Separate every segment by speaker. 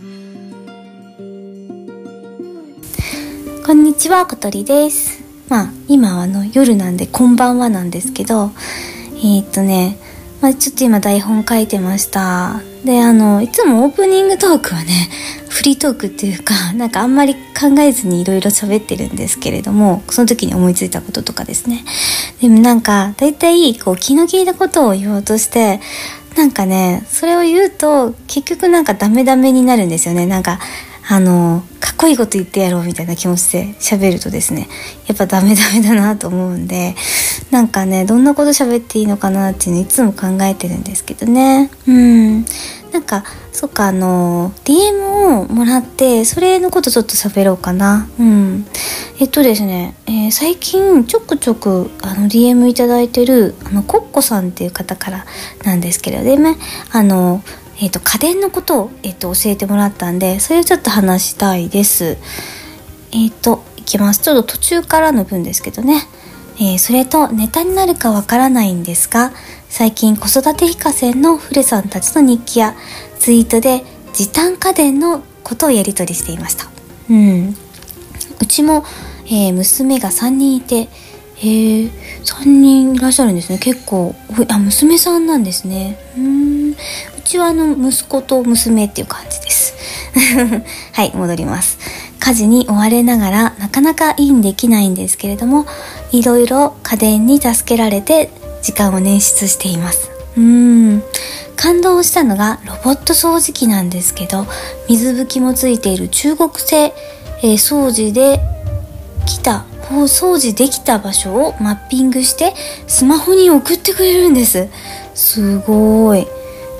Speaker 1: こんにちは、ことりです。まあ、今はあの夜なんで、こんばんはなんですけど、えー、っとね、まあ、ちょっと今台本書いてました。で、あの、いつもオープニングトークはね、フリートークっていうか、なんかあんまり考えずにいろいろ喋ってるんですけれども、その時に思いついたこととかですね。でもなんか、だいたいこう気の利いたことを言おうとして、なんかね、それを言うと、結局なんかダメダメになるんですよね。なんか、あの、かっこいいこと言ってやろうみたいな気持ちで喋るとですね、やっぱダメダメだなと思うんで、なんかね、どんなこと喋っていいのかなっていうのいつも考えてるんですけどね。うん。なんか、そっか、あの、DM をもらって、それのことちょっと喋ろうかな。うん。えっとですね、えー最近ちょくちょくあの DM いただいてる、あの、コッコさんっていう方からなんですけれどでね、あの、えっ、と、家電のことを、えっ、と、教えてもらったんで、それをちょっと話したいです。えっ、と、いきます。ちょっと途中からの分ですけどね。えーそれとネタになるかわからないんですが、最近子育て非課線のフレさんたちの日記やツイートで時短家電のことをやり取りしていました。うん。うちも、えー娘が3人いて、えー、3人いらっしゃるんですね。結構、あ、娘さんなんですね。うーん。うちはあの、息子と娘っていう感じです。はい、戻ります。家事に追われながら、なかなかインできないんですけれども、いろいろ家電に助けられて、時間を捻出しています。うーん。感動したのがロボット掃除機なんですけど、水拭きもついている中国製、えー掃除で来たこう掃除できた場所をマッピングしてスマホに送ってくれるんですすごい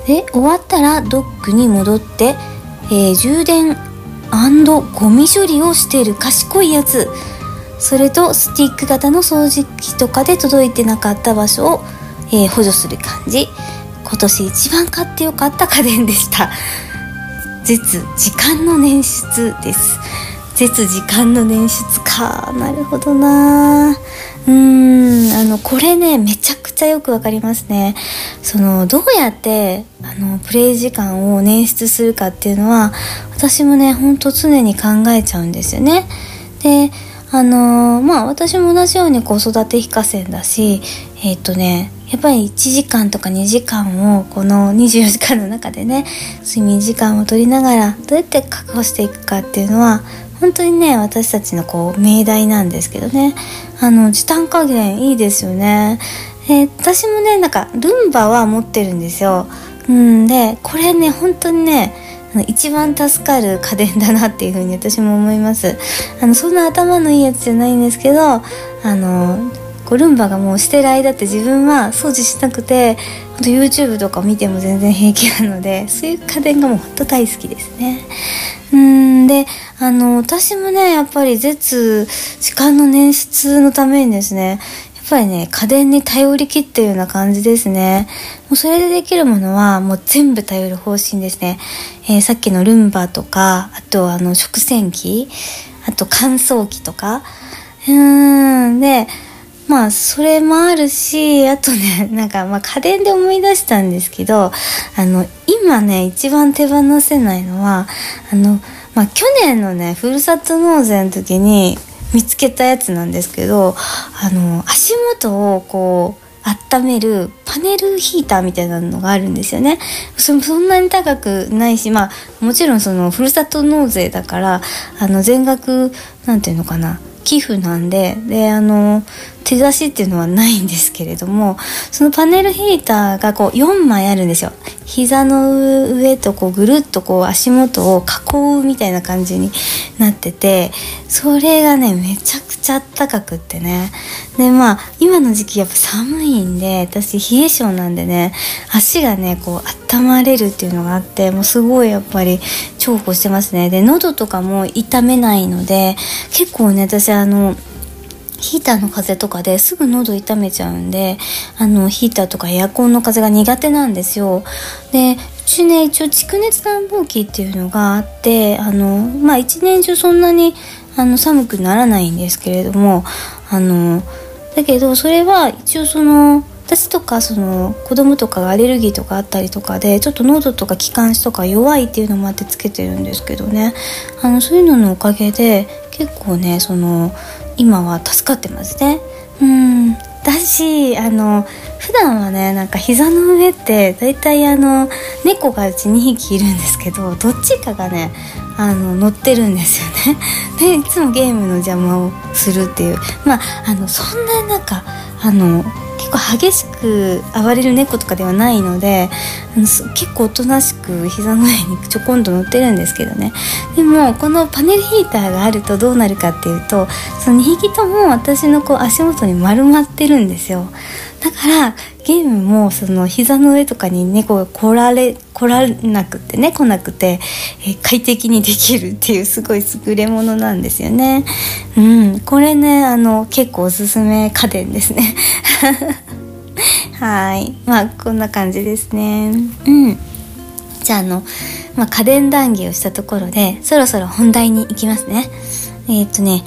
Speaker 1: で終わったらドックに戻って、えー充電ゴミ処理をしている賢いやつそれとスティック型の掃除機とかで届いてなかった場所を、えー補助する感じ。今年一番買ってよかった家電でした。絶時間の捻出です。絶時間の捻出か。なるほどな。うん。あのこれねめちゃくちゃよくわかりますね。そのどうやってあのプレイ時間を捻出するかっていうのは私もねほんと常に考えちゃうんですよね。であのーまあ私も同じように子育て非課線だしえっ、とねやっぱり1時間とか2時間をこの24時間の中でね睡眠時間を取りながらどうやって確保していくかっていうのは本当にね私たちのこう命題なんですけどね。あの時短加減いいですよね。えー私もねなんかルンバは持ってるんですよ。うんでこれね本当にね一番助かる家電だなっていうふうに私も思います。あのそんな頭のいいやつじゃないんですけどあのこうルンバがもうしてる間って自分は掃除しなくてと YouTube とか見ても全然平気なので そういう家電がもうほんと大好きですね。うーんであの私もねやっぱり絶時間の捻出のためにですねぱりね家電に頼りきってるような感じですね。もうそれでできるものはもう全部頼る方針ですね、えーさっきのルンバとかあとあの食洗機あと乾燥機とか。うーんでまあそれもあるしあとね なんかまあ家電で思い出したんですけどあの今ね一番手放せないのはあのまあ去年のねふるさと納税の時に見つけたやつなんですけどあの足元をこう温めるパネルヒーターみたいなのがあるんですよね。そんなに高くないし、まあもちろんそのふるさと納税だから、あの全額、なんていうのかな、寄付なんで、で、あの、手出しっていうのはないんですけれども、そのパネルヒーターがこう4枚あるんですよ。膝の上とこうぐるっとこう足元を囲うみたいな感じになってて、それがね、めちゃくちゃあったかくってね。で、まあ、今の時期やっぱ寒いんで、私冷え性なんでね、足がね、こう温まれるっていうのがあって、もうすごいやっぱり重宝してますね。で、喉とかも痛めないので、結構ね、私あの、ヒーターの風とかですぐ喉痛めちゃうんで、あの、ヒーターとかエアコンの風が苦手なんですよ。で、うちね、一応蓄熱暖房機っていうのがあって、あの、まあ一年中そんなにあの寒くならないんですけれども、あの、だけどそれは一応その、私とかその子供とかがアレルギーとかあったりとかでちょっと喉とか気管支とか弱いっていうのもあってつけてるんですけどねあのそういうののおかげで結構ねその今は助かってますね。うん。だしあの普段はねなんか膝の上って大体あの猫がうち2匹いるんですけどどっちかがねあの乗ってるんですよね。でいつもゲームの邪魔をするっていう。まああのそんななんかあの結構激しく暴れる猫とかではないので結構おとなしく膝の上にちょこんと乗ってるんですけどね。でもこのパネルヒーターがあるとどうなるかっていうとその2匹とも私のこう足元に丸まってるんですよ。だからゲームもその膝の上とかに猫が来られ来らなくてね来なくて、え快適にできるっていう すごい優れものなんですよね。うん。これねあの結構おすすめ家電ですね。はい。まあこんな感じですね。うん。じゃああの、まあ、家電談義をしたところでそろそろ本題に行きますね。えー、っとね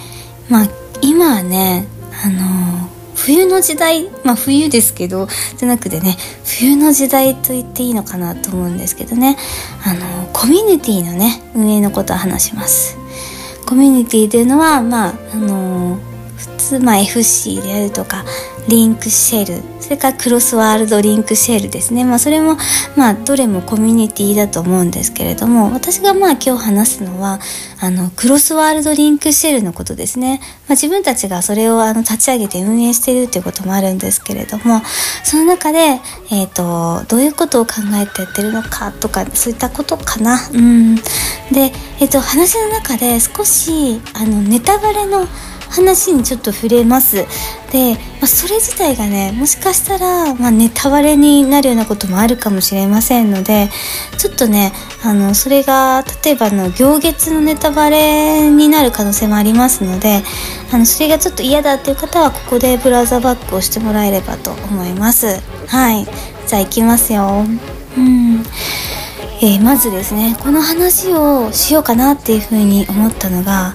Speaker 1: まあ今はねあの冬の時代まあ冬ですけどじゃなくてね冬の時代と言っていいのかなと思うんですけどね。あのコミュニティのね運営のことを話します。コミュニティというのはまああの普通まあ FC であるとかリンクシェルそれからクロスワールドリンクシェルですね。まあそれもまあどれもコミュニティだと思うんですけれども私がまあ今日話すのはあのクロスワールドリンクシェルのことですね、まあ、自分たちがそれをあの立ち上げて運営しているということもあるんですけれどもその中で、えーと、どういうことを考えてやってるのかとかそういったことかな。うん。で、えーと話の中で少しあのネタバレの話にちょっと触れます。で、まあ、それ自体がねもしかしたら、まあ、ネタバレになるようなこともあるかもしれませんのでちょっとねあのそれが例えばの行月のネタバレになる可能性もありますのであのそれがちょっと嫌だっていう方はここでブラウザバックをしてもらえればと思います。はい。じゃあいきますよ。うん。えー、まずですねこの話をしようかなっていうふうに思ったのが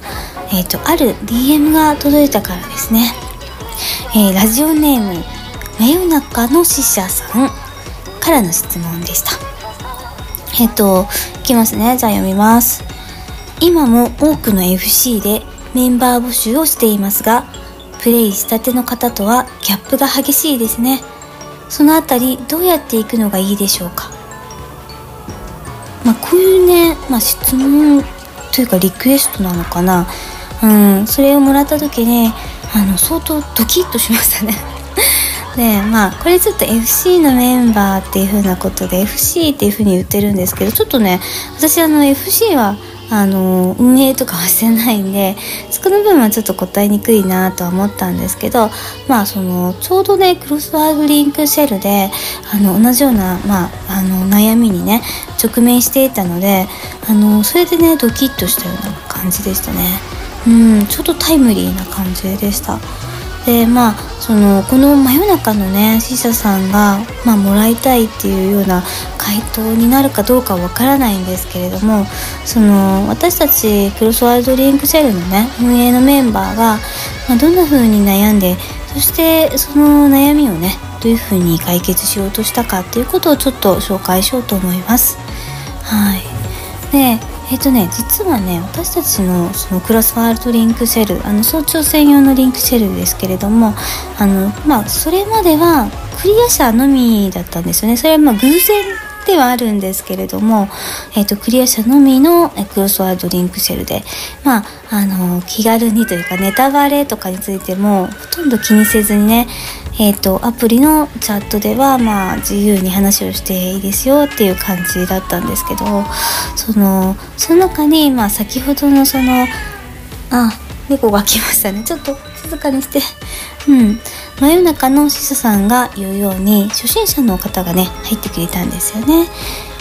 Speaker 1: えっ、ー、と、ある DM が届いたからですね。えー、ラジオネーム、真夜中の死者さんからの質問でした。えっ、ー、と、いきますね。じゃあ読みます。今も多くの FC でメンバー募集をしていますが、プレイしたての方とはギャップが激しいですね。そのあたりどうやっていくのがいいでしょうか？まあ、こういうね、まあ、質問というかリクエストなのかな。うん、それをもらった時にあの相当ドキッとしましたね でまあこれちょっと FC のメンバーっていう風なことで FC っていう風に言ってるんですけどちょっとね私あの FC はあの運営とかはしてないんでそこの部分はちょっと答えにくいなとは思ったんですけどまあそのちょうどねクロスワードリンクシェルであの同じような、まあ、あの悩みにね直面していたのであのそれでねドキッとしたような感じでしたね。うんちょっとタイムリーな感じでしたでまあそのこの真夜中のね死者さんが、まあ、もらいたいっていうような回答になるかどうかわからないんですけれどもその私たちクロスワールドリンクセルのね運営のメンバーが、まあ、どんな風に悩んでそしてその悩みをねどういう風に解決しようとしたかっていうことをちょっと紹介しようと思います。はいでえっ、とね実はね私たちのそのクロスワールドリンクシェルあの早朝専用のリンクシェルですけれどもあのまあそれまではクリア者のみだったんですよね。それはま偶然ではあるんですけれども、えーと、クリア者のみのクロスワールドリンクシェルで、まあ、あの気軽にというかネタバレとかについてもほとんど気にせずにねえーと、アプリのチャットでは、まあ、自由に話をしていいですよっていう感じだったんですけどそのその中に、まあ、先ほどのそのあ猫が来ましたね。ちょっと静かにして。うん。真夜中のシスさんが言うように初心者の方がね入ってくれたんですよね。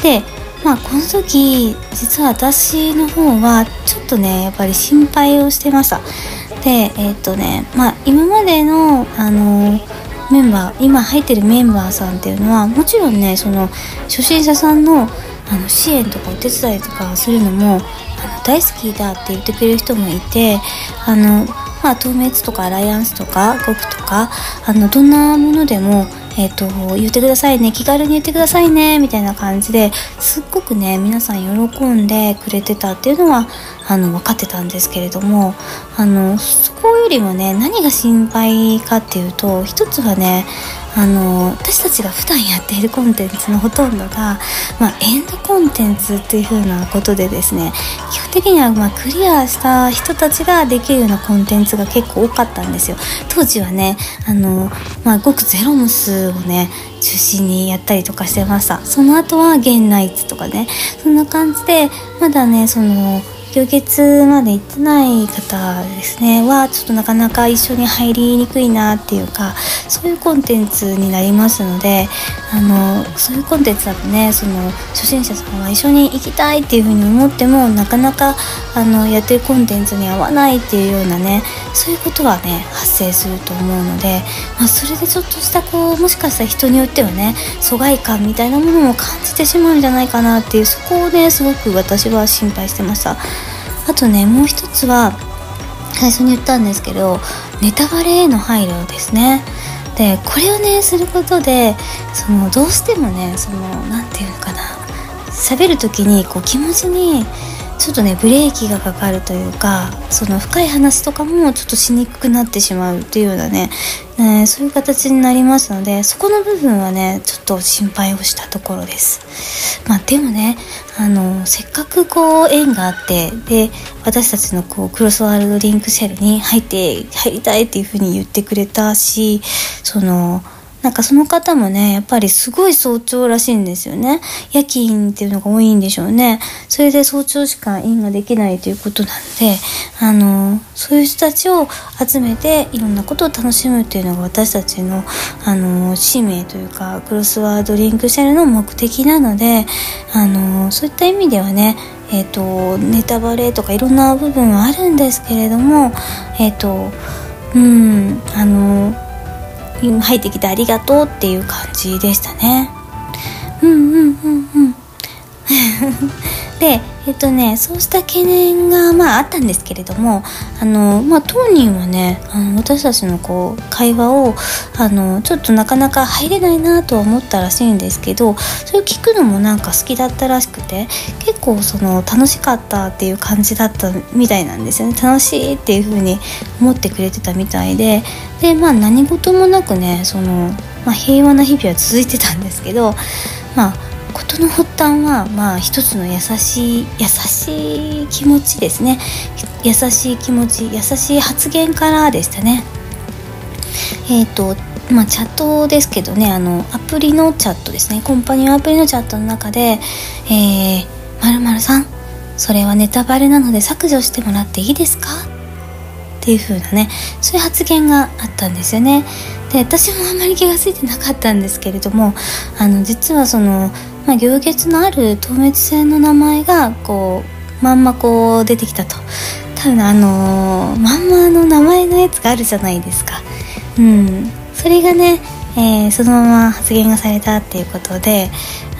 Speaker 1: でまあこの時実は私の方はちょっとねやっぱり心配をしてました。でえっ、とねまあ今までのあのメンバー今入ってるメンバーさんっていうのはもちろんねその初心者さんのあの支援とかお手伝いとかするのもあの大好きだって言ってくれる人もいてあのまあ、透明とかアライアンスとかゴクとかあのどんなものでも、えっ、と言ってくださいね。気軽に言ってくださいね。みたいな感じですっごくね皆さん喜んでくれてたっていうのはあの分かってたんですけれどもあのそこよりもね何が心配かっていうと一つはねあの私たちが普段やっているコンテンツのほとんどが、まあ、エンドコンテンツっていう風なことでですね基本的にはまクリアした人たちができるようなコンテンツが結構多かったんですよ。当時はねあの、まあ、ごくゼロムスをね中心にやったりとかしてました。その後はゲンナイツとかね。そんな感じでまだねその行月まで行ってない方ですねはちょっとなかなか一緒に入りにくいなっていうかそういうコンテンツになりますのであのそういうコンテンツだとねその初心者さんは一緒に行きたいっていうふうに思ってもなかなかあのやってるコンテンツに合わないっていうようなねそういうことはね発生すると思うので、まあ、それでちょっとしたこうもしかしたら人によってはね疎外感みたいなものも感じてしまうんじゃないかなっていうそこをねすごく私は心配してました。あとねもう一つは最初に言ったんですけどネタバレへの配慮ですね。でこれをねすることでそのどうしてもねその何て言うのかな喋る時にこう気持ちにちょっとねブレーキがかかるというかその深い話とかもちょっとしにくくなってしまうっていうようなね、え、そういう形になりますのでそこの部分はねちょっと心配をしたところです。まあでもねあのせっかくこう縁があってで私たちのこうクロスワールドリンクシェルに入って入りたいっていうふうに言ってくれたしそのなんかその方もね、やっぱりすごい早朝らしいんですよね。夜勤っていうのが多いんでしょうね。それで早朝しかインができないということなんで、あの、そういう人たちを集めていろんなことを楽しむっていうのが私たちの、あの、使命というか、クロスワードリンクシェルの目的なので、あの、そういった意味ではね、えっ、ー、と、ネタバレとかいろんな部分はあるんですけれども、えっ、ー、と、うん、あの、入ってきてありがとうっていう感じでしたね。うんうんうんうん。で えっとねそうした懸念がまああったんですけれどもあのまあ当人はねあの私たちのこう会話をあのちょっとなかなか入れないなとは思ったらしいんですけどそれを聞くのもなんか好きだったらしくて結構その楽しかったっていう感じだったみたいなんですよね。楽しいっていう風に思ってくれてたみたいででまあ何事もなくねその、まあ、平和な日々は続いてたんですけどまあ事の発端はまあ一つの優しい優しい気持ちですね。優しい気持ち優しい発言からでしたね。えっ、ー、とまあチャットですけどねあのアプリのチャットですね。コンパニオンアプリのチャットの中で「えー、〇〇さんそれはネタバレなので削除してもらっていいですか?」っていう風なねそういう発言があったんですよね。で私もあんまり気が付いてなかったんですけれどもあの実はそのまあ、行月のある透滅線の名前がこうまんまこう出てきたと。多分あのー、まんまの名前のやつがあるじゃないですか。うん。それがね、えー、そのまま発言がされたっていうことで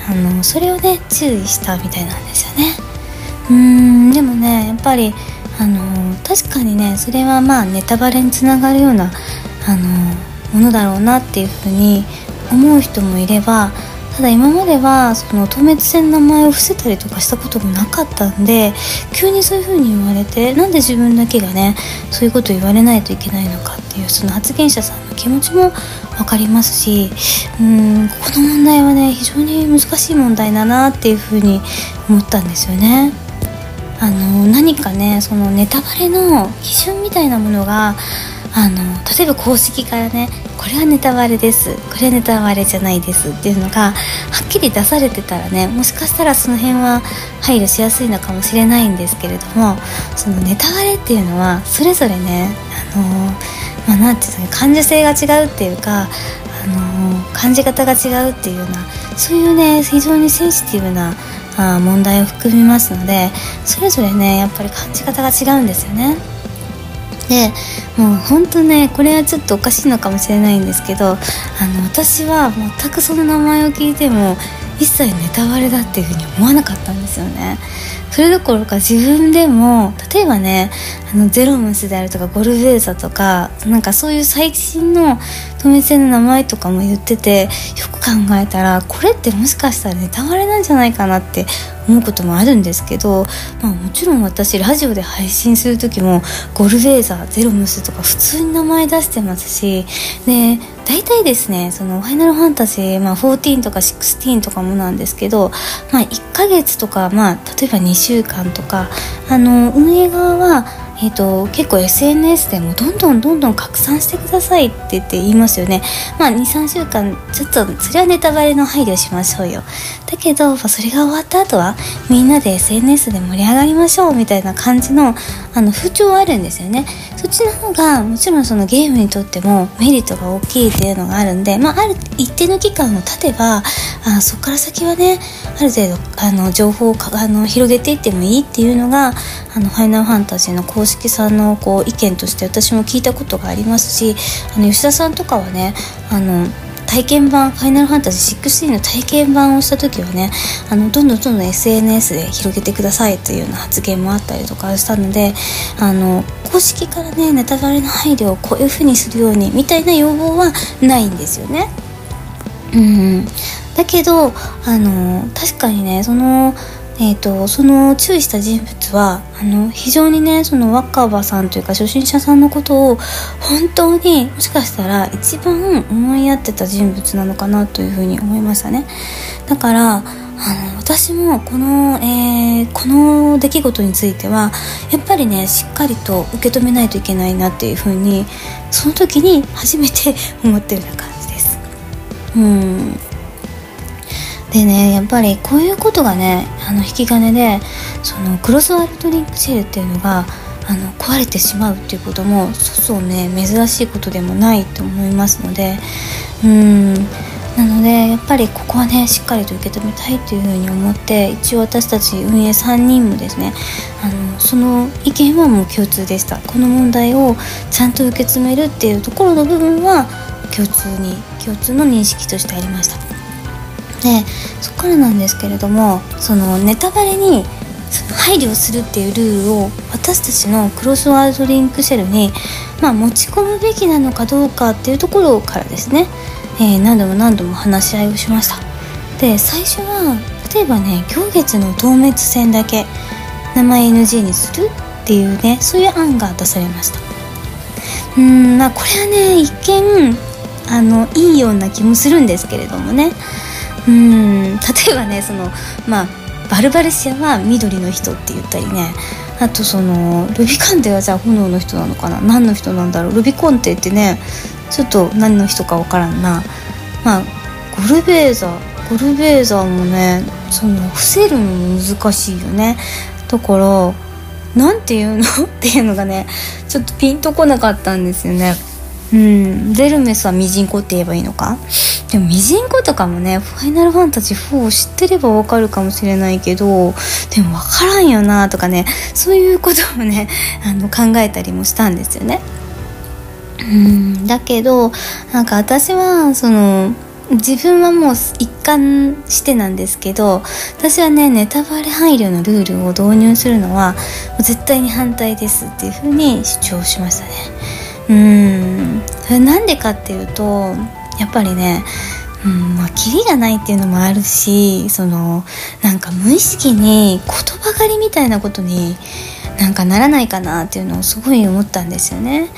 Speaker 1: あのそれをね注意したみたいなんですよね。うん。でもねやっぱりあの確かにねそれはまあネタバレにつながるようなあのものだろうなっていうふうに思う人もいればただ今まではその透滅線の名前を伏せたりとかしたこともなかったんで急にそういう風に言われてなんで自分だけがねそういうこと言われないといけないのかっていうその発言者さんの気持ちも分かりますしうんこの問題はね非常に難しい問題だなっていう風に思ったんですよね。あの何かねそのネタバレの基準みたいなものがあの例えば公式からねこれはネタバレですこれはネタバレじゃないですっていうのがはっきり出されてたらねもしかしたらその辺は配慮しやすいのかもしれないんですけれどもそのネタバレっていうのはそれぞれねあのまあ、なんていうの感受性が違うっていうかあの感じ方が違うっていうようなそういうね非常にセンシティブなあ問題を含みますのでそれぞれねやっぱり感じ方が違うんですよね。でもうほんとねこれはちょっとおかしいのかもしれないんですけどあの私は全くその名前を聞いても一切ネタバレだっていうふうに思わなかったたんですよね。それどころか自分でも例えばねあのゼロムスであるとかゴルベーザとかなんかそういう最新の透明性の名前とかも言っててよく考えたらこれってもしかしたらネタバレなんじゃないかなって思うこともあるんですけど、まあ、もちろん私ラジオで配信する時もゴルベーザゼロムスとか普通に名前出してますしで大体ですねそのファイナルファンタジー、まあ、14とか16とかもなんですけど、まあ、1ヶ月とか、まあ、例えば2週間とかあの運営側はえーと、結構 SNS でもどんどんどんどん拡散してくださいって言って言いますよね。まあ23週間ちょっとそれはネタバレの配慮しましょうよ。だけどそれが終わった後はみんなで SNS で盛り上がりましょうみたいな感じのあの風潮はあるんですよね。そっちの方がもちろんそのゲームにとってもメリットが大きいっていうのがあるんで、まあ、ある一定の期間を経てばあそこから先はねある程度あの情報をあの広げていってもいいっていうのがあのファイナルファンタジーの公式さんのこう意見として私も聞いたことがありますしあの吉田さんとかはねあの体験版「ファイナルファンタジー16」の体験版をした時はねあのどんどんどんどん SNS で広げてくださいというような発言もあったりとかしたのであの公式からねネタバレの配慮をこういう風にするようにみたいな要望はないんですよね。うんだけどあの確かにねそのえーと、その注意した人物はあの非常にねその若葉さんというか初心者さんのことを本当にもしかしたら一番思いやってた人物なのかなというふうに思いましたね。だからあの私もこの、えー、この出来事についてはやっぱりねしっかりと受け止めないといけないなっていうふうにその時に初めて思ってるような感じです。うん。でねやっぱりこういうことがねあの引き金でそのクロスワールドリンクシェルっていうのがあの壊れてしまうっていうこともそうそうね珍しいことでもないと思いますのでうん。なのでやっぱりここはねしっかりと受け止めたいというふうに思って一応私たち運営3人もですねあのその意見はもう共通でした。この問題をちゃんと受け止めるっていうところの部分は共通に共通の認識としてありました。でそこからなんですけれどもそのネタバレに配慮するっていうルールを私たちのクロスワードリンクシェルに、まあ、持ち込むべきなのかどうかっていうところからですね、えー、何度も何度も話し合いをしました。で最初は例えばね行月の透滅戦だけ名前 NG にするっていうねそういう案が出されました。うんまあこれはね一見あのいいような気もするんですけれどもね。うん。例えばねそのまあバルバレシアは緑の人って言ったりね。あとそのルビカンテはじゃあ炎の人なのかな？何の人なんだろう？ルビコンテってねちょっと何の人か分からんな。まあゴルベーザゴルベーザもねその伏せるの難しいよね。だから何て言うの？っていうのがねちょっとピンとこなかったんですよね。うん。ゼルメスはミジンコって言えばいいのか？でもミジンコとかもねファイナルファンタジー4を知ってればわかるかもしれないけどでもわからんよなとかねそういうこともね あの考えたりもしたんですよね。うん。だけどなんか私はその自分はもう一貫してなんですけど私はねネタバレ配慮のルールを導入するのは絶対に反対ですっていうふうに主張しましたね。うん。それなんでかっていうとやっぱりねうんまあ、キリがないっていうのもあるしそのなんか無意識に言葉狩りみたいなことになんかならないかなっていうのをすごい思ったんですよね。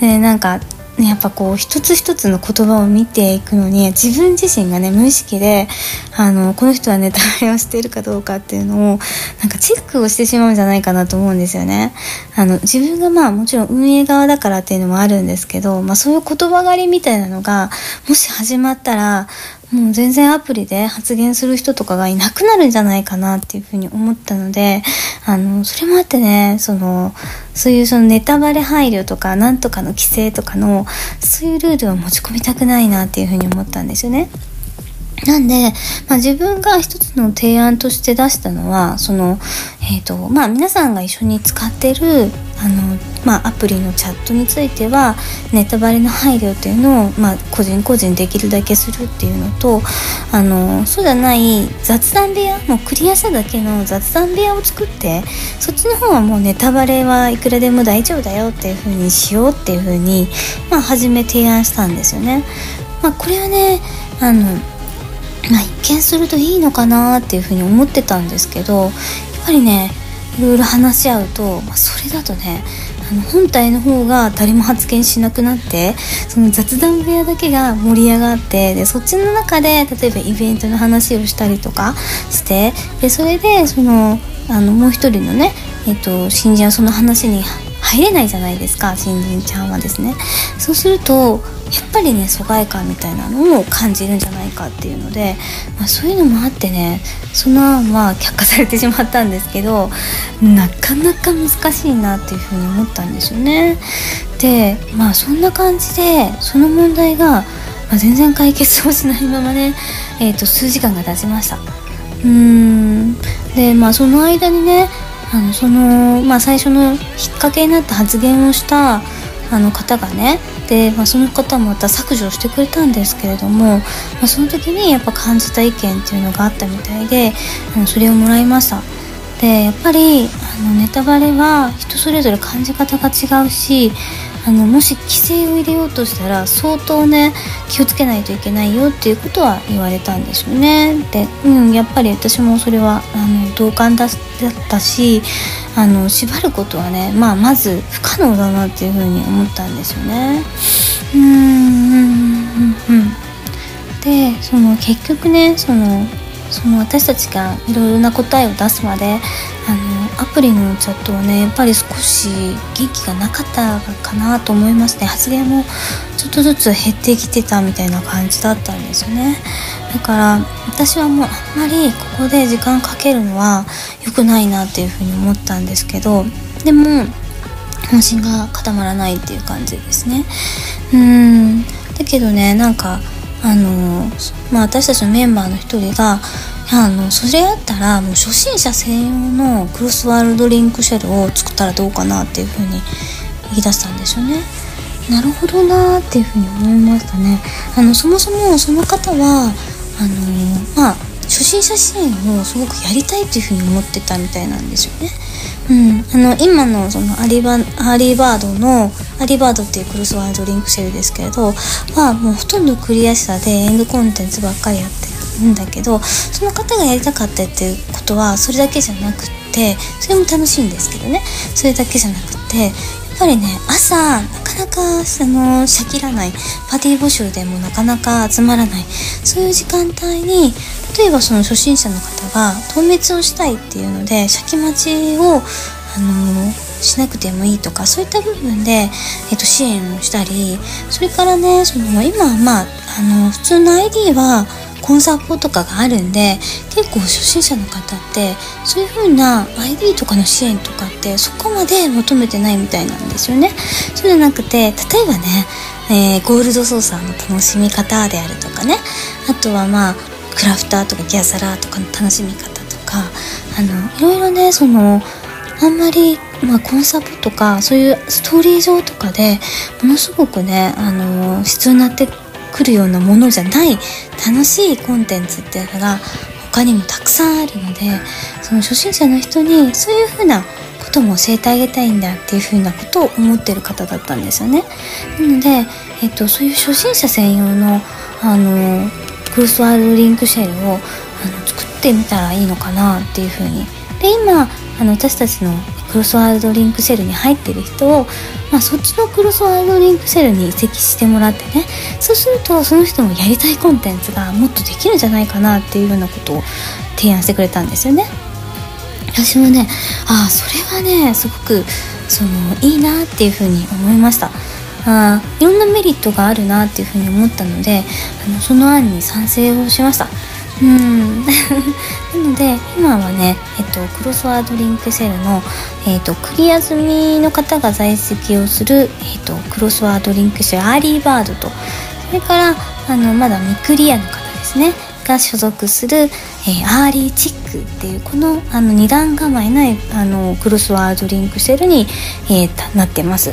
Speaker 1: でなんかねやっぱこう一つ一つの言葉を見ていくのに自分自身がね無意識であのこの人はネタバレをしているかどうかっていうのをなんかチェックをしてしまうんじゃないかなと思うんですよね。あの自分がまあもちろん運営側だからっていうのもあるんですけど、まあ、そういう言葉狩りみたいなのがもし始まったらもう全然アプリで発言する人とかがいなくなるんじゃないかなっていうふうに思ったので、あの、それもあってね、その、そういうそのネタバレ配慮とか、なんとかの規制とかの、そういうルールは持ち込みたくないなっていうふうに思ったんですよね。なんで、まあ、自分が一つの提案として出したのは、その、えっ、ー、と、まあ、皆さんが一緒に使ってる、あの、まあ、アプリのチャットについてはネタバレの配慮っていうのを、まあ、個人個人できるだけするっていうのとあのそうじゃない雑談部屋もうクリアしただけの雑談部屋を作ってそっちの方はもうネタバレはいくらでも大丈夫だよっていう風にしようっていう風にまあ初め提案したんですよね。まあ、これはねあの、一見するといいのかなっていうふうに思ってたんですけどやっぱりねいろいろ話し合うと、まあ、それだとねあの本体の方が誰も発言しなくなってその雑談部屋だけが盛り上がってでそっちの中で例えばイベントの話をしたりとかしてでそれでそのあのもう一人のね、えっと、新人はその話に入れないじゃないですか新人ちゃんはですね。そうするとやっぱりね疎外感みたいなのを感じるんじゃないかっていうので、まあ、そういうのもあってねその案は却下されてしまったんですけどなかなか難しいなっていうふうに思ったんですよね。でまあそんな感じでその問題が、まあ、全然解決をしないままね、えー、と数時間が経ちました。うーん。でまあその間にねあのその、まあ、最初の引っ掛けになった発言をしたあの方がねで、まあ、その方もまた削除してくれたんですけれども、まあ、その時にやっぱ感じた意見っていうのがあったみたいであのそれをもらいました。でやっぱりあのネタバレは人それぞれ感じ方が違うしあのもし規制を入れようとしたら相当ね気をつけないといけないよっていうことは言われたんですよね。で、うん、やっぱり私もそれはあの同感だったしあの縛ることはね、まあ、まず不可能だなっていうふうに思ったんですよね。うんうんうんうん。でその結局ねそのその私たちがいろいろな答えを出すまであのアプリのチャットはねやっぱり少し元気がなかったかなと思いますね発言もちょっとずつ減ってきてたみたいな感じだったんですよね。だから私はもうあんまりここで時間かけるのは良くないなっていうふうに思ったんですけどでも本心が固まらないっていう感じですね。うん。だけどねなんかあのまあ、私たちのメンバーの一人がいやあのそれやったらもう初心者専用のクロスワールドリンクシェルを作ったらどうかなっていうふうに言い出したんですよね。なるほどなっていうふうに思いましたね。あのそもそもその方はあのまあ初心者支援をすごくやりたいっていうふうに思ってたみたいなんですよね。うん、あの今のそのアリバアリバードのアリバードっていうクロスワードリンクシェルですけれどはもうほとんどクリアしたでエンドコンテンツばっかりやってるんだけどその方がやりたかったっていうことはそれだけじゃなくてそれも楽しいんですけどね。それだけじゃなくてぱりね朝なかなかそのしゃきらないパーティー募集でもなかなか集まらないそういう時間帯に例えばその初心者の方が透滅をしたいっていうのでシャキ待ちをあのしなくてもいいとかそういった部分で、えっと、支援をしたりそれからねその今まああの普通の ID はコンサポとかがあるんで結構初心者の方ってそういう風な ID とかの支援とかってそこまで求めてないみたいなんですよね。そうじゃなくて例えばね、えー、ゴールド操作の楽しみ方であるとかねあとはまあクラフターとかギャザラーとかの楽しみ方とかあのいろいろねそのあんまり、まあ、コンサポとかそういうストーリー上とかでものすごくねあの必要になってくるようなものじゃない楽しいコンテンツっていうのが他にもたくさんあるのでその初心者の人にそういうふうなことも教えてあげたいんだっていうふうなことを思ってる方だったんですよね。なので、えっと、そういう初心者専用のあのクロスワールドリンクシェルをあの作ってみたらいいのかなっていうふうにで今あの私たちのクロスワールドリンクシェルに入ってる人を、まあ、そっちのクロスワードリンクシェルに移籍してもらってね。そうするとその人もやりたいコンテンツがもっとできるんじゃないかなっていうようなことを提案してくれたんですよね。私もねああそれはねすごくそのいいなっていうふうに思いました。あいろんなメリットがあるなっていうふうに思ったのであのその案に賛成をしました。うん。なので今はね、えっと、クロスワールドリンクシェルの、えっと、クリア済みの方が在籍をする、えっと、クロスワールドリンクシェルアーリーバードとそれからあのまだ未クリアの方ですね。が所属する、えー、アーリーチックっていうこのあの2段構えのあのクロスワールドリンクシェルに、えー、なってます。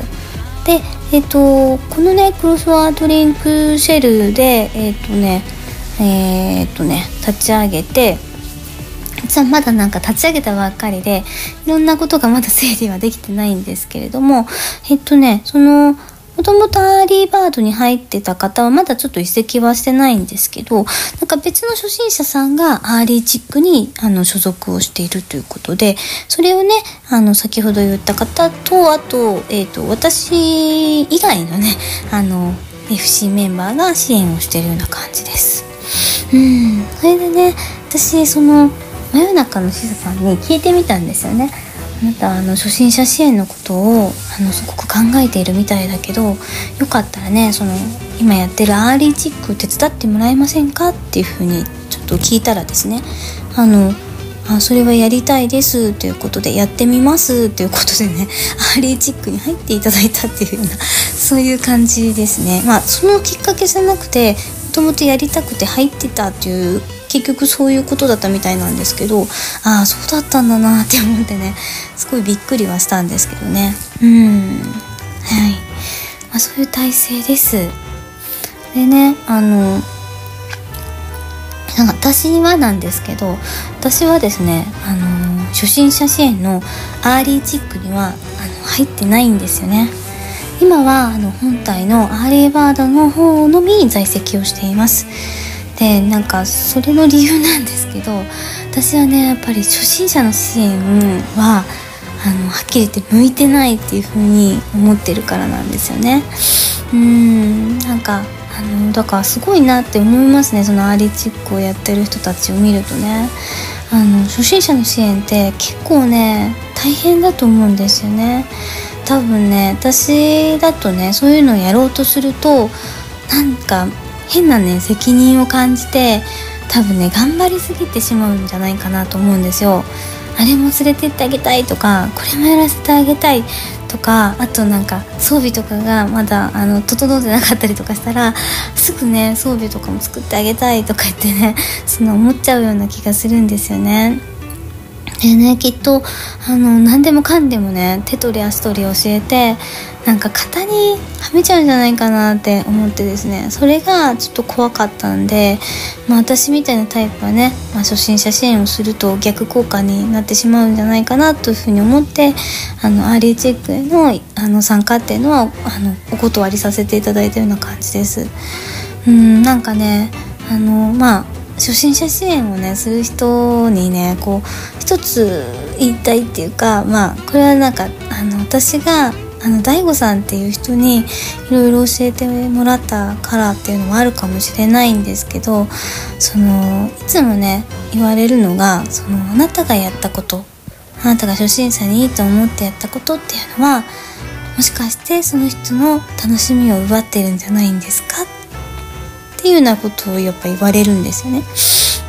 Speaker 1: でえっ、とこのねクロスワールドリンクシェルでえっ、とねえっ、とね立ち上げて実はまだなんか立ち上げたばっかりでいろんなことがまだ整理はできてないんですけれどもえっとねそのもともとアーリーバードに入ってた方はまだちょっと移籍はしてないんですけど、なんか別の初心者さんがアーリーチックにあの所属をしているということで、それをね、あの先ほど言った方と、あと、えっ、ー、と、私以外のね、あの、FC メンバーが支援をしているような感じです。うん、それでね、私、その、真夜中のしずさんに聞いてみたんですよね。あなたあの初心者支援のことをあのすごく考えているみたいだけどよかったらねその今やってるアーリーチック手伝ってもらえませんかっていうふうにちょっと聞いたらですね。あのあそれはやりたいですということでやってみますということでねアーリーチックに入っていただいたっていうようなそういう感じですね。まあそのきっかけじゃなくてもともとやりたくて入ってたっていう結局そういうことだったみたいなんですけどああそうだったんだなって思ってねすごいびっくりはしたんですけどね。うん。はい、まあ、そういう体制です。でねあのなんか私はなんですけど私はですねあの初心者支援のアーリーチックにはあの入ってないんですよね。今はあの本体のアーリーバードの方のみ在籍をしています。でなんかそれの理由なんですけど私はねやっぱり初心者の支援はあのはっきり言って向いてないっていう風に思ってるからなんですよね。うんなんかあのだからすごいなって思いますねそのアーリーチックをやってる人たちを見るとね。あの初心者の支援って結構ね大変だと思うんですよね。多分ね私だとねそういうのをやろうとするとなんか変なね責任を感じて多分ね頑張りすぎてしまうんじゃないかなと思うんですよ。あれも連れてってあげたいとかこれもやらせてあげたいとかあとなんか装備とかがまだあの整ってなかったりとかしたらすぐね装備とかも作ってあげたいとか言ってねその思っちゃうような気がするんですよね。でねきっとあの何でもかんでもね手取り足取り教えてなんか型にはめちゃうんじゃないかなって思ってですねそれがちょっと怖かったんで、まあ、私みたいなタイプはね、まあ、初心者支援をすると逆効果になってしまうんじゃないかなというふうに思ってあのアーリーチェックへのあの参加っていうのはあのお断りさせていただいたような感じです。うんなんかねあのまあ初心者支援をねする人にねこう一つ言いたいっていうかまあこれはなんかあの私があの DAIGO さんっていう人にいろいろ教えてもらったからっていうのもあるかもしれないんですけどそのいつもね言われるのがそのあなたがやったことあなたが初心者にいいと思ってやったことっていうのはもしかしてその人の楽しみを奪ってるんじゃないんですかっていうようなことをやっぱ言われるんですよね。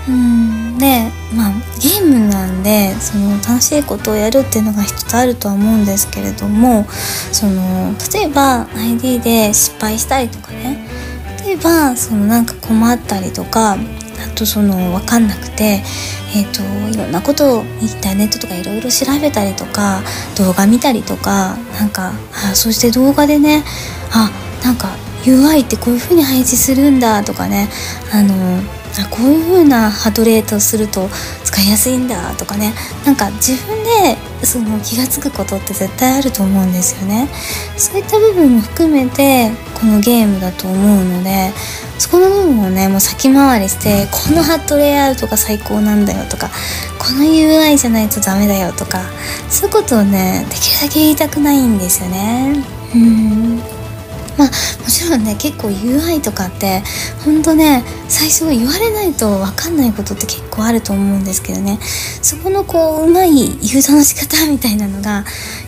Speaker 1: うんでまあゲームなんでその楽しいことをやるっていうのが一つあるとは思うんですけれどもその例えば ID で失敗したりとかね例えばそのなんか困ったりとかあとその分かんなくてえーと、いろんなことをインターネットとかいろいろ調べたりとか動画見たりとかなんかあそして動画でねあなんか UI ってこういう風に配置するんだとかね。あのあこういう風なハートレートすると使いやすいんだとかね。なんか自分でその気が付くことって絶対あると思うんですよね。そういった部分も含めてこのゲームだと思うのでそこの部分をねもう先回りしてこのハットレイアウトが最高なんだよとかこの UI じゃないとダメだよとかそういうことをねできるだけ言いたくないんですよね。うんまあもちろんね結構 UI とかってほんとね最初は言われないと分かんないことって結構あると思うんですけどね。そこのこううまい誘導の仕方みたいなのが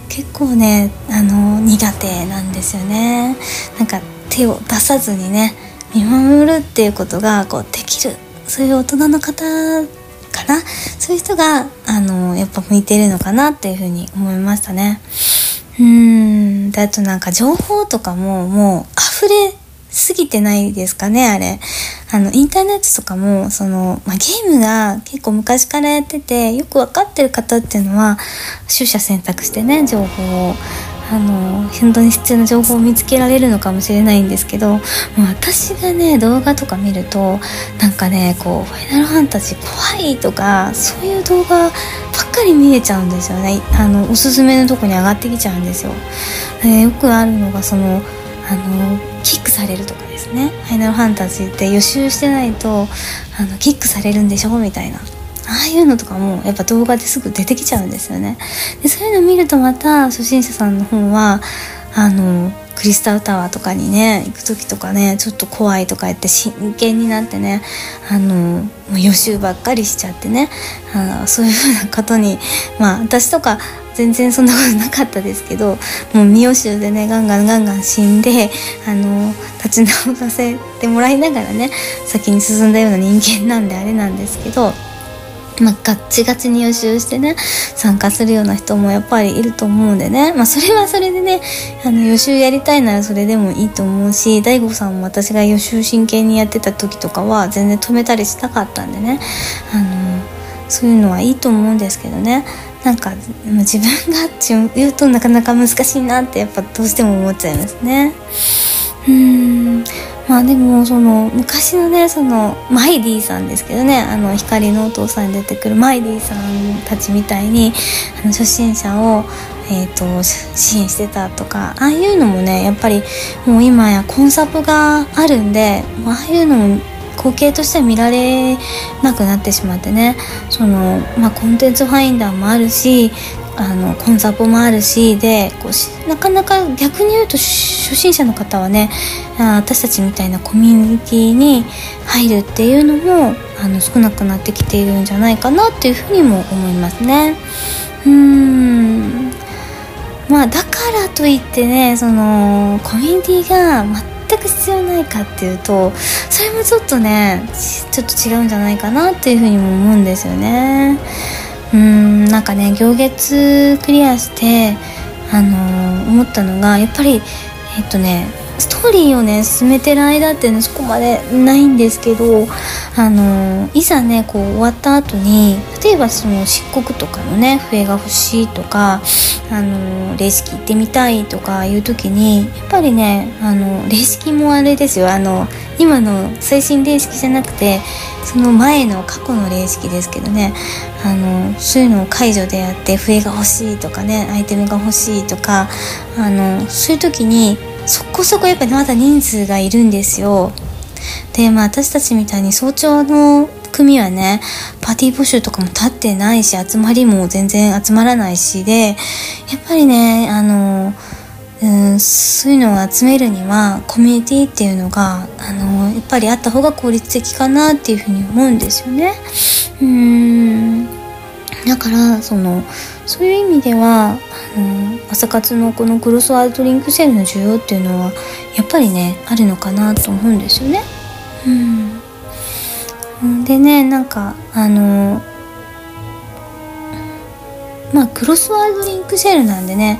Speaker 1: 結構ねあの苦手なんですよね。なんか手を出さずにね見守るっていうことがこうできる。そういう大人の方かな。そういう人があのやっぱ向いてるのかなっていうふうに思いましたね。うーんだとなんか情報とかももう溢れすぎてないですかね、あれ。あの、インターネットとかも、その、まあ、ゲームが結構昔からやってて、よくわかってる方っていうのは、取捨選択してね、情報を。あの本当に必要な情報を見つけられるのかもしれないんですけど私がね動画とか見るとなんかねこう「ファイナルファンタジー怖い」とかそういう動画ばっかり見えちゃうんですよね。あのおすすめのとこに上がってきちゃうんですよ、え、よくあるのがそのあのキックされるとかですね「ファイナルファンタジー」って予習してないとあのキックされるんでしょ？みたいな。ああいうのとかもやっぱ動画ですぐ出てきちゃうんですよね。でそういうの見るとまた初心者さんの方はあのクリスタルタワーとかにね行く時とかねちょっと怖いとか言って真剣になってねあの予習ばっかりしちゃってねあのそういうふうなことにまあ私とか全然そんなことなかったですけどもう未予習でねガンガンガンガン死んであの立ち直させてもらいながらね先に進んだような人間なんであれなんですけどまあ、ガッチガチに予習してね、参加するような人もやっぱりいると思うんでね。まあ、それはそれでね、あの、予習やりたいならそれでもいいと思うし、大悟さんも私が予習真剣にやってた時とかは全然止めたりしたかったんでね、あの、そういうのはいいと思うんですけどね。なんか、自分がって言うとなかなか難しいなってやっぱどうしても思っちゃいますね。うーん。まあでもその昔のねそのマイディさんですけどねあの光のお父さんに出てくるマイディさんたちみたいにあの初心者をえーと、支援してたとかああいうのもねやっぱりもう今やコンサプがあるんでああいうのも光景としては見られなくなってしまってねその、まあ、コンテンツファインダーもあるしあのコンサポもあるしでこうなかなか逆に言うと初心者の方はね私たちみたいなコミュニティに入るっていうのもあの少なくなってきているんじゃないかなっていうふうにも思いますね。うーんまあだからといってねそのコミュニティが全く必要ないかっていうとそれもちょっとねちょっと違うんじゃないかなっていうふうにも思うんですよね。うんなんかね行月クリアしてあのー、思ったのがやっぱりえっとねストーリーをね進めてる間ってねそこまでないんですけどあのいざねこう終わった後に例えばその漆黒とかのね笛が欲しいとかあの霊式行ってみたいとかいう時にやっぱりねあの霊式もあれですよ。あの今の最新霊式じゃなくてその前の過去の霊式ですけどね。あのそういうのを解除でやって笛が欲しいとかねアイテムが欲しいとかあのそういう時にそこそこやっぱりまだ人数がいるんですよでまあ私たちみたいに早朝の組はねパーティー募集とかも立ってないし集まりも全然集まらないしでやっぱりねあのうんそういうのを集めるにはコミュニティっていうのがあのやっぱりあった方が効率的かなっていうふうに思うんですよね。うんだからそのそういう意味ではあの朝活のこのクロスワードリンクセルの需要っていうのはやっぱりねあるのかなと思うんですよね。うん、でねなんかあのまあクロスワードリンクシェルなんでね、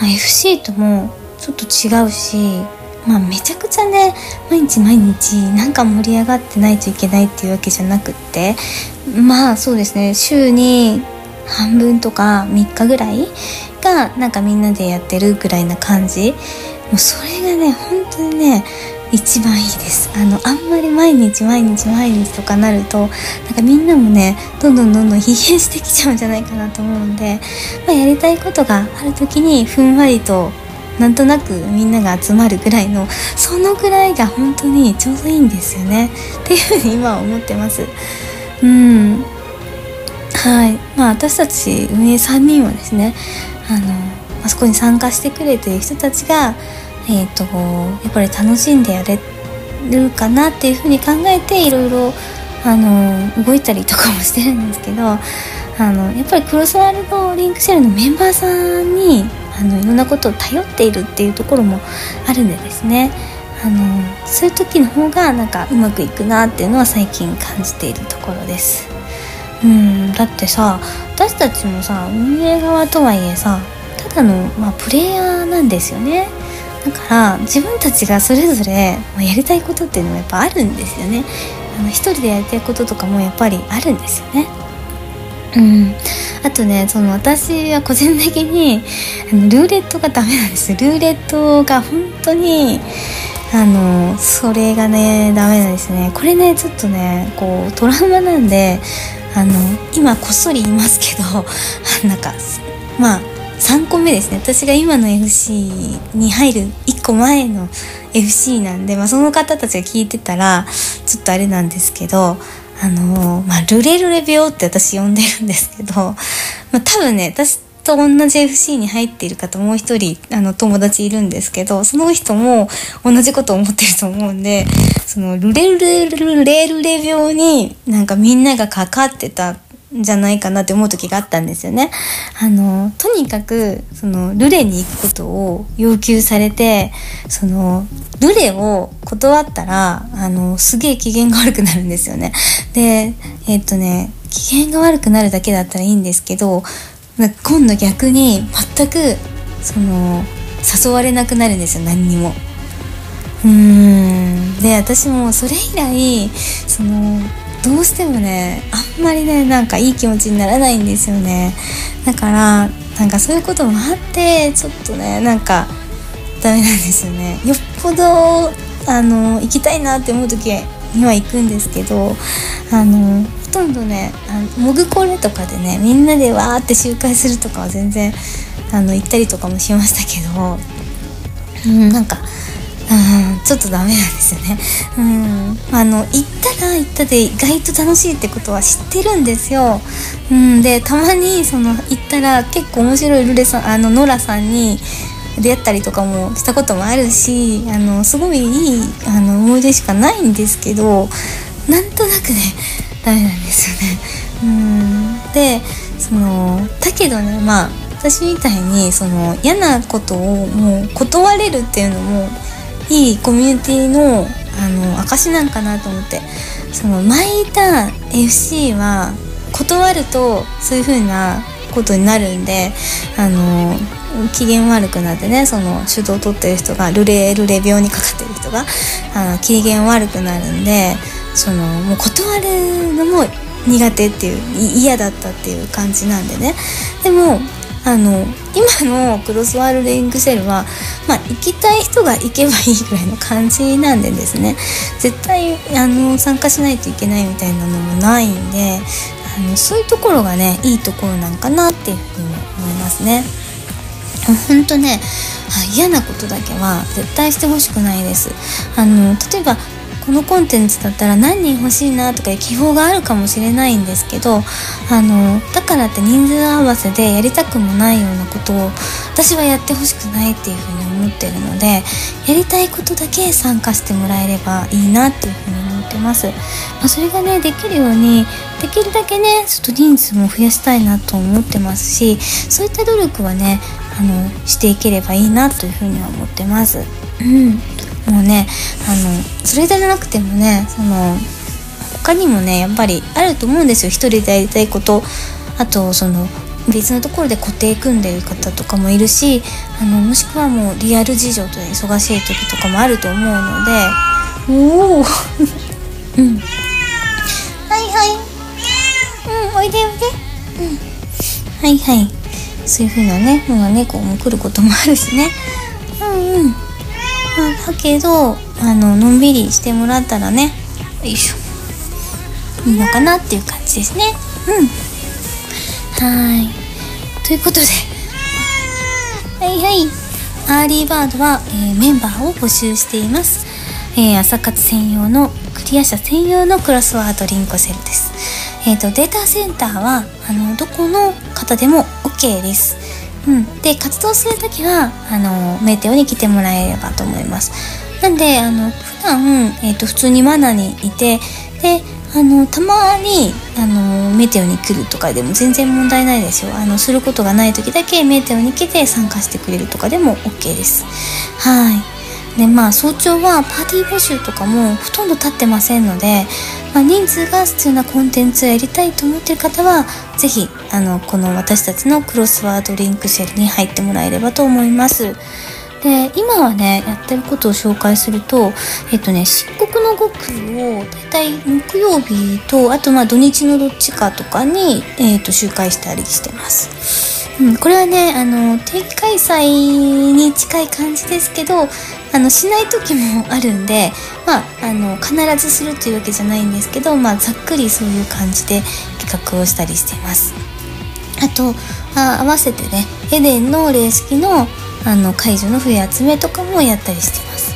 Speaker 1: まあ、FC ともちょっと違うしまあめちゃくちゃね毎日毎日なんか盛り上がってないといけないっていうわけじゃなくってまあそうですね週に半分とか3日ぐらいがなんかみんなでやってるぐらいな感じ。もうそれがね本当にね一番いいです。あのあんまり毎日毎日毎日とかなるとなんかみんなもねどんどんどんどん疲弊してきちゃうんじゃないかなと思うんで、まあ、やりたいことがある時にふんわりとなんとなくみんなが集まるぐらいのそのぐらいが本当にちょうどいいんですよね。っていうふうに今は思ってます。うん。はい。まあ私たち運営3人はですねあのあそこに参加してくれてる人たちがえーと、やっぱり楽しんでやれるかなっていうふうに考えていろいろあの動いたりとかもしてるんですけどあのやっぱりクロスワールドリンクシェルのメンバーさんにあのいろんなことを頼っているっていうところもあるんでですね。あのそういう時の方がなんかうまくいくなっていうのは最近感じているところです。うんだってさ私たちもさ運営側とはいえさただの、まあ、プレイヤーなんですよね。だから自分たちがそれぞれまあやりたいことっていうのもやっぱあるんですよね。あの一人でやりたいこととかもやっぱりあるんですよね。うん。あとねその私は個人的にあのルーレットがダメなんですルーレットが本当にあのそれがねダメなんですね。これねちょっとねこうトラウマなんであの今こっそり言いますけど なんかまあ3個目ですね。私が今の FC に入る1個前の FC なんで、まあ、その方たちが聞いてたらちょっとあれなんですけどあのまあ、ルレルレ病って私呼んでるんですけど、まあ、多分ね私と同じ FC に入っている方もう一人あの友達いるんですけどその人も同じこと思ってると思うんでそのルレルレルレルレ病になんかみんながかかってたじゃないかなって思う時があったんですよね。あの、とにかく、その、ルレに行くことを要求されて、その、ルレを断ったら、あの、すげえ機嫌が悪くなるんですよね。で、えっとね、機嫌が悪くなるだけだったらいいんですけど、今度逆に全く、その、誘われなくなるんですよ、何にも。うーん。で、私もそれ以来、その、どうしてもねあんまりねなんかいい気持ちにならないんですよねだからなんかそういうこともあってちょっとねなんかダメなんですよねよっぽどあの行きたいなって思う時には行くんですけどあのとんどねあのモグコレとかでねみんなでわーって集会するとかは全然あの行ったりとかもしましたけど、うん、なんかうんちょっとダメなんですよね。うん、あの行ったら行ったで意外と楽しいってことは知ってるんですよ。うん、でたまにその行ったら結構面白いルレさんあのノラさんに出会ったりとかもしたこともあるしあのすごいいいあの思い出しかないんですけどなんとなくねダメなんですよね。うんでそのだけどねまあ私みたいにその嫌なことをもう断れるっていうのもいいコミュニティのあの証なんかなと思ってその前いた FC は断るとそういう風なことになるんであの機嫌悪くなってねその主導を取ってる人がルレルレ病にかかってる人があの機嫌悪くなるんでそのもう断るのも苦手っていう嫌だったっていう感じなんでね。でもあの今のクロスワールドリングセルは、まあ、行きたい人が行けばいいぐらいの感じなんでですね。絶対あの参加しないといけないみたいなのもないんであのそういうところがねいいところなんかなっていうふうに思いますね。本当ね嫌なことだけは絶対してほしくないです。あの例えばこのコンテンツだったら何人欲しいなとかいう希望があるかもしれないんですけどあのだからって人数合わせでやりたくもないようなことを私はやってほしくないっていうふうに思ってるのでやりたいことだけ参加してもらえればいいなっていうふうに思ってます、まあ、それがねできるようにできるだけねちょっと人数も増やしたいなと思ってますしそういった努力はねあのしていければいいなというふうには思ってます。うん。もうねあのそれじゃなくてもねその他にもねやっぱりあると思うんですよ。一人でやりたいこと。あとその別のところで固定組んでる方とかもいるしあのもしくはもうリアル事情と忙しい時とかもあると思うので。おおうん。はいはい。うんおいでおいで。うん。はいはい。そういう風なねのが猫も来ることもあるしね。うんうん。まあ、だけどあののんびりしてもらったらねよいしょ。いいのかなっていう感じですね。うん。はい。ということで。はいはい。アーリーバードは、えー、メンバーを募集しています、えー、朝活専用のクリア者専用のクロスワールドリンクシェルです。えっ、ー、とデータセンターはあのどこの方でも OK です。うん、で活動する時はあのメテオに来てもらえればと思います。なんであの普段、えーと、普通にマナにいてであのたまにあのメテオに来るとかでも全然問題ないですよ。あのすることがない時だけメテオに来て参加してくれるとかでも OK です。はい。でまあ早朝はパーティー募集とかもほとんど立ってませんので、まあ、人数が必要なコンテンツをやりたいと思ってる方は是非あのこの私たちのクロスワードリンクシェルに入ってもらえればと思います。で今はねやってることを紹介するとえっとね漆黒の極をだいたい木曜日とあとまあ土日のどっちかとかに、えっと周回したりしてます。うん、これはねあの定期開催に近い感じですけどあのしない時もあるんで、まあ、あの必ずするというわけじゃないんですけど、まあ、ざっくりそういう感じで企画をしたりしています。あとあ合わせてねエデンの霊式のあの解除の笛集めとかもやったりしてます。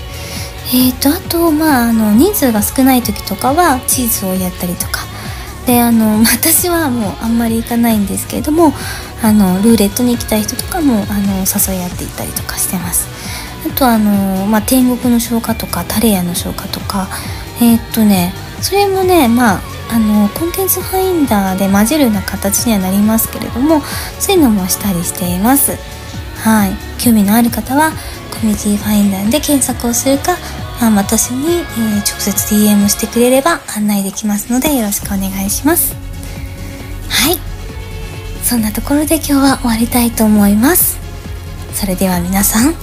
Speaker 1: えーとあとまああの人数が少ない時とかはチーズをやったりとか。であの 私はもうあんまり行かないんですけれどもあのルーレットに行きたい人とかもあの誘い合っていったりとかしてます。あとあの、まあ、天国の消化とかタレヤの消化とか。えー、っとねそれもねまああのコンテンツファインダーで混じるような形にはなりますけれどもそういうのもしたりしています。はい。興味のある方はコミュニティファインダーで検索をするかまあ、私に、えー、直接 DM してくれれば案内できますのでよろしくお願いします。はい。そんなところで今日は終わりたいと思います。それでは皆さん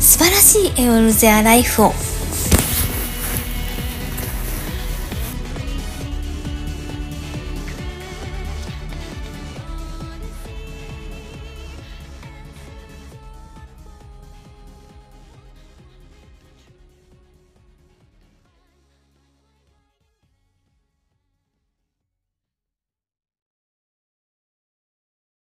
Speaker 1: 素晴らしいエオルゼアライフを。